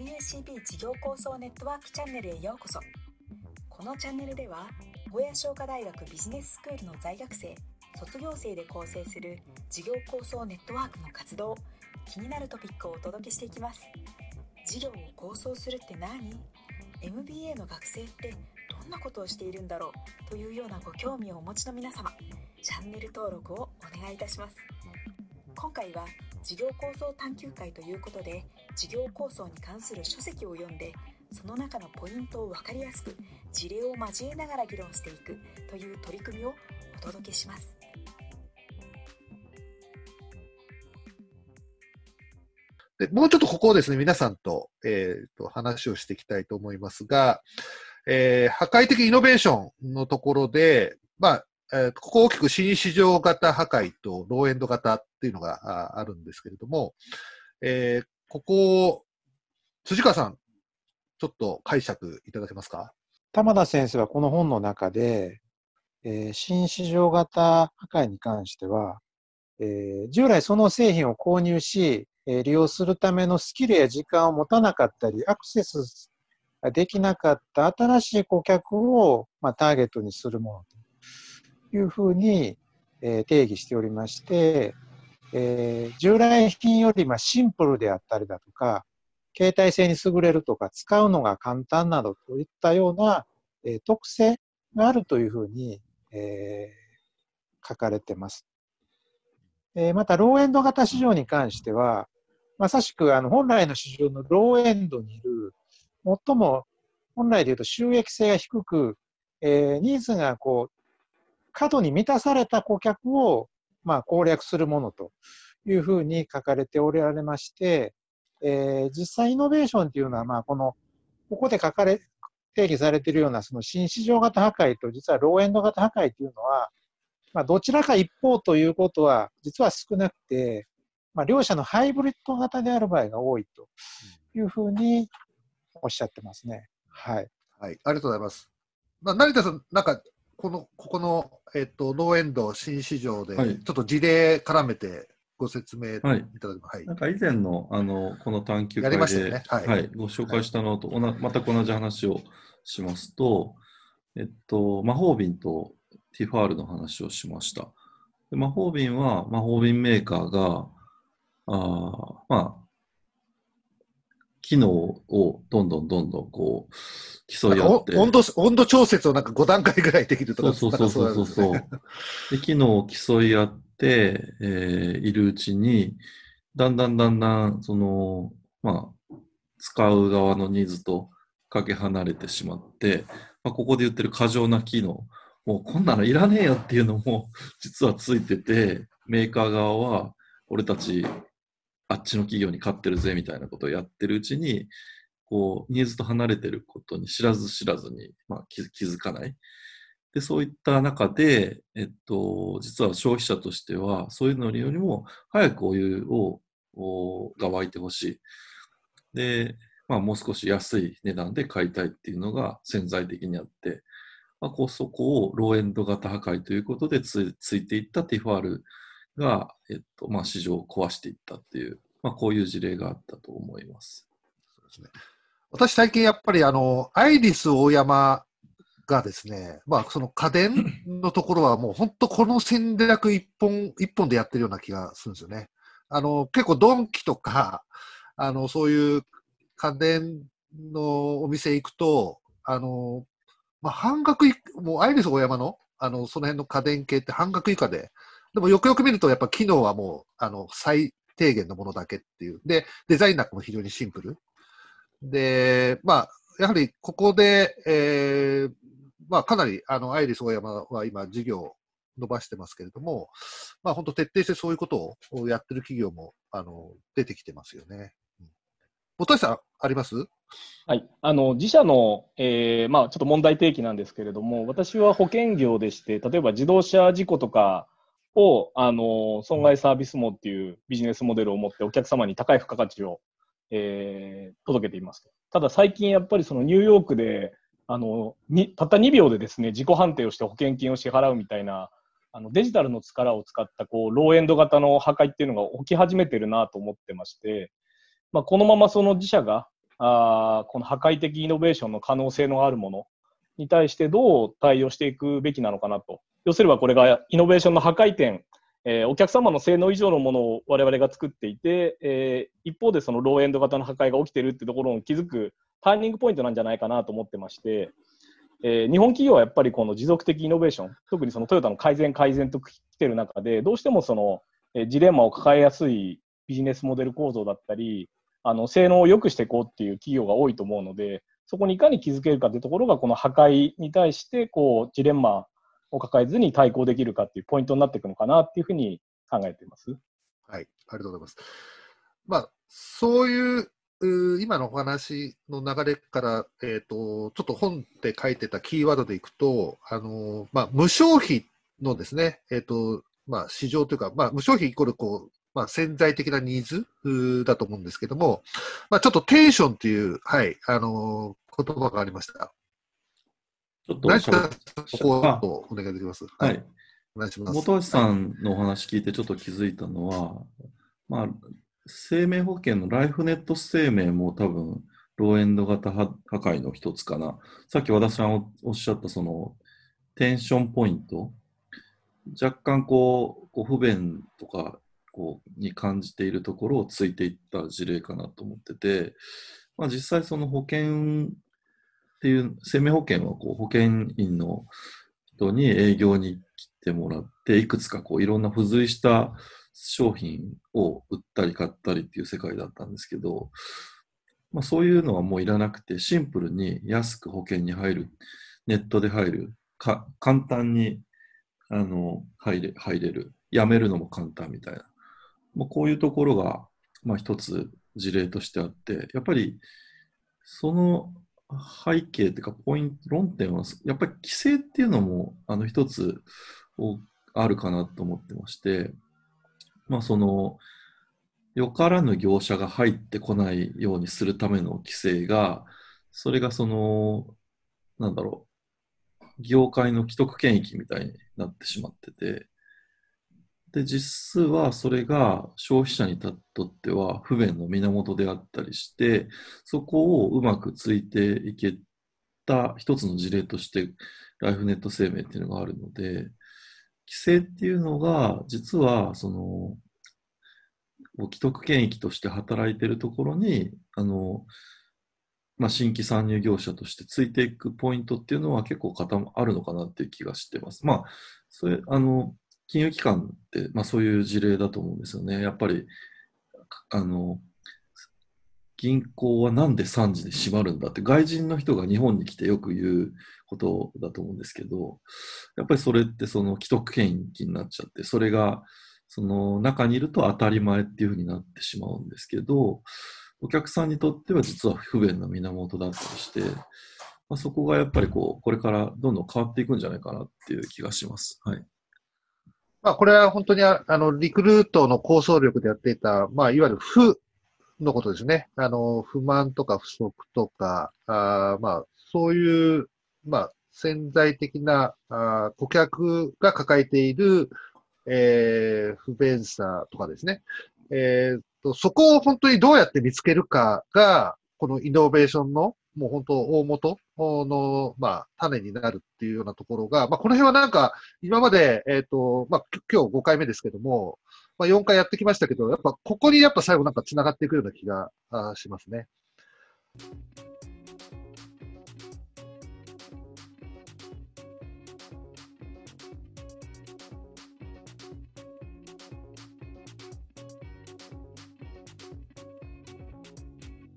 WACB 事業構想ネットワークチャンネルへようこそ。このチャンネルでは小屋商科大学ビジネススクールの在学生卒業生で構成する事業構想ネットワークの活動気になるトピックをお届けしていきます。事業を構想するって何？MBA の学生ってどんなことをしているんだろう？というようなご興味をお持ちの皆様チャンネル登録をお願いいたします。今回は事業構想探究会ということで事業構想に関する書籍を読んでその中のポイントを分かりやすく事例を交えながら議論していくという取り組みをお届けします。でもうちょっとここをですね、皆さんと,、えー、と話をしていきたいと思いますが、えー、破壊的イノベーションのところで、まあ、えー、ここ大きく新市場型破壊とローエンド型っていうのがあるんですけれども、えー、ここを、辻川さん、ちょっと解釈いただけますか？玉田先生はこの本の中で、えー、新市場型破壊に関しては、えー、従来その製品を購入し、え利用するためのスキルや時間を持たなかったり、アクセスできなかった新しい顧客を、まあ、ターゲットにするものというふうに、え定義しておりまして、えー、従来品よりまシンプルであったりだとか、携帯性に優れるとか、使うのが簡単などといったような、えー、特性があるというふうに、えー、書かれてます。えまた、ローエンド型市場に関しては、まさしくあの本来の市場のローエンドにいる、最も本来でいうと収益性が低く、えー、ニーズがこう過度に満たされた顧客を、まあ、攻略するものというふうに書かれておられまして、えー、実際イノベーションっていうのは、まあ、この、ここで書かれ、定義されているようなその新市場型破壊と実はローエンド型破壊というのは、まあ、どちらか一方ということは実は少なくて、まあ、両者のハイブリッド型である場合が多いというふうにおっしゃってますね。はい。はい、ありがとうございます。まあ、成田さん、なんか、この、ここの、えっ、と、ノーエンド新市場で、ちょっと事例絡めてご説明いただきます。はい。なんか以前の、あの、この探究会で、ねはい、はい、ご紹介したのと、はい、また同じ話をしますと、えっと、魔法瓶とティファールの話をしました。で魔法瓶は魔法瓶メーカーが、あまあ、機能をどんどんどんどんこう競い合って。温度、温度調節をなんか5段階ぐらいできるとかそうそうそうそうそう、ね、で。機能を競い合って、えー、いるうちに、だんだんだんだん、その、まあ、使う側のニーズとかけ離れてしまって、まあ、ここで言ってる過剰な機能、もうこんなのいらねえよっていうのも実はついてて、メーカー側は、俺たちあっちの企業に勝ってるぜみたいなことをやってるうちに、こう、ニーズと離れてることに知らず知らずに、まあ、気づかない。で、そういった中で、えっと、実は消費者としては、そういうのよりも早くお湯を、が湧いてほしい。で、まあ、もう少し安い値段で買いたいっていうのが潜在的にあって、まあ、こうそこをローエンド型破壊ということでつついていったティファールが、えっとまあ、市場を壊していったっていう、まあ、こういう事例があったと思います。そうですね、私、最近やっぱりあのアイリス大山がですね、まあ、その家電のところはもう本当この戦略一本一本でやってるような気がするんですよね。あの結構ドンキとかあのそういう家電のお店行くとあの、まあ、半額もうアイリス大山のあのその辺の家電系って半額以下ででもよくよく見ると、やっぱ機能はもう、あの、最低限のものだけっていう。で、デザインなんかも非常にシンプル。で、まあ、やはりここで、えー、まあ、かなり、あの、アイリス大山は今、事業を伸ばしてますけれども、まあ、本当徹底してそういうことをやってる企業も、あの、出てきてますよね。本橋さん、あります？はい、あの自社の、えーまあ、ちょっと問題提起なんですけれども、私は保険業でして、例えば自動車事故とか、を、あの、損害サービス網っていうビジネスモデルを持ってお客様に高い付加価値を、えー、届けています。ただ最近やっぱりそのニューヨークで、あの、にたった2秒でですね、自己判定をして保険金を支払うみたいな、あのデジタルの力を使ったこうローエンド型の破壊っていうのが起き始めてるなと思ってまして、まあ、このままその自社があこの破壊的イノベーションの可能性のあるものに対してどう対応していくべきなのかなと。要すればこれがイノベーションの破壊点、えー、お客様の性能以上のものを我々が作っていて、えー、一方でそのローエンド型の破壊が起きてるってところに気づくターニングポイントなんじゃないかなと思ってまして、えー、日本企業はやっぱりこの持続的イノベーション、特にそのトヨタの改善改善と来てる中で、どうしてもその、え、ジレンマを抱えやすいビジネスモデル構造だったり、あの性能を良くしていこうっていう企業が多いと思うので、そこにいかに気づけるかというところが、この破壊に対してこうジレンマを抱えずに対抗できるかっていうポイントになっていくのかなっていうふうに考えています。はい、ありがとうございます。まあ、そういう今のお話の流れから、えっ、ー、と、ちょっと本で書いてたキーワードでいくと、あの、まあ、無消費のですね、えっ、ー、と、まあ、市場というか、まあ、無消費イコール、こう、まあ、潜在的なニーズだと思うんですけども、まあ、ちょっとテンションという、はい、あのー、言葉がありました。ちょっと、何かそこをお願いできます？はい。お願いします。本橋さんのお話聞いてちょっと気づいたのは、まあ、生命保険のライフネット生命も多分、ローエンド型破壊の一つかな。さっき和田さんおっしゃったそのテンションポイント、若干こう、こう不便とかこうに感じているところをついていった事例かなと思ってて、まあ、実際その保険っていう生命保険はこう保険員の人に営業に来てもらっていくつかこういろんな付随した商品を売ったり買ったりっていう世界だったんですけど、まあ、そういうのはもういらなくてシンプルに安く保険に入るネットで入るか簡単にあの入れ入れる。やめるのも簡単みたいな。まあ、こういうところが、まあ、一つ事例としてあって、やっぱりその背景というか、ポイント、論点は、やっぱり規制っていうのも、あの、一つあるかなと思ってまして、まあ、その、よからぬ業者が入ってこないようにするための規制が、それがその、なんだろう、業界の既得権益みたいになってしまってて、で、実数はそれが消費者にとっては不便の源であったりして、そこをうまくついていけた一つの事例として、ライフネット生命っていうのがあるので、規制っていうのが、実は、その、既得権益として働いてるところに、あの、まあ、新規参入業者としてついていくポイントっていうのは結構あるのかなっていう気がしてます。まあ、それ、あの、金融機関って、まあ、そういう事例だと思うんですよね。やっぱり、あの、銀行はなんで3時で閉まるんだって外人の人が日本に来てよく言うことだと思うんですけど、やっぱりそれってその既得権益になっちゃって、それがその中にいると当たり前っていうふうになってしまうんですけど、お客さんにとっては実は不便な源だったりして、まあ、そこがやっぱりこう、これからどんどん変わっていくんじゃないかなっていう気がします。はい。まあ、これは本当にあのリクルートの構想力でやっていた、まあ、いわゆる負のことですね。あの不満とか不足とか、あまあ、そういう、まあ、潜在的なあ顧客が抱えている、えー、不便さとかですね。えーと、そこを本当にどうやって見つけるかが、このイノベーションのもう本当大元の、まあ、種になるっていうようなところが、まあ、この辺はなんか、今まで、えっ、ー、と、まあ、今日5回目ですけども、まあ、4回やってきましたけど、やっぱここにやっぱ最後なんか繋がっていくような気がしますね。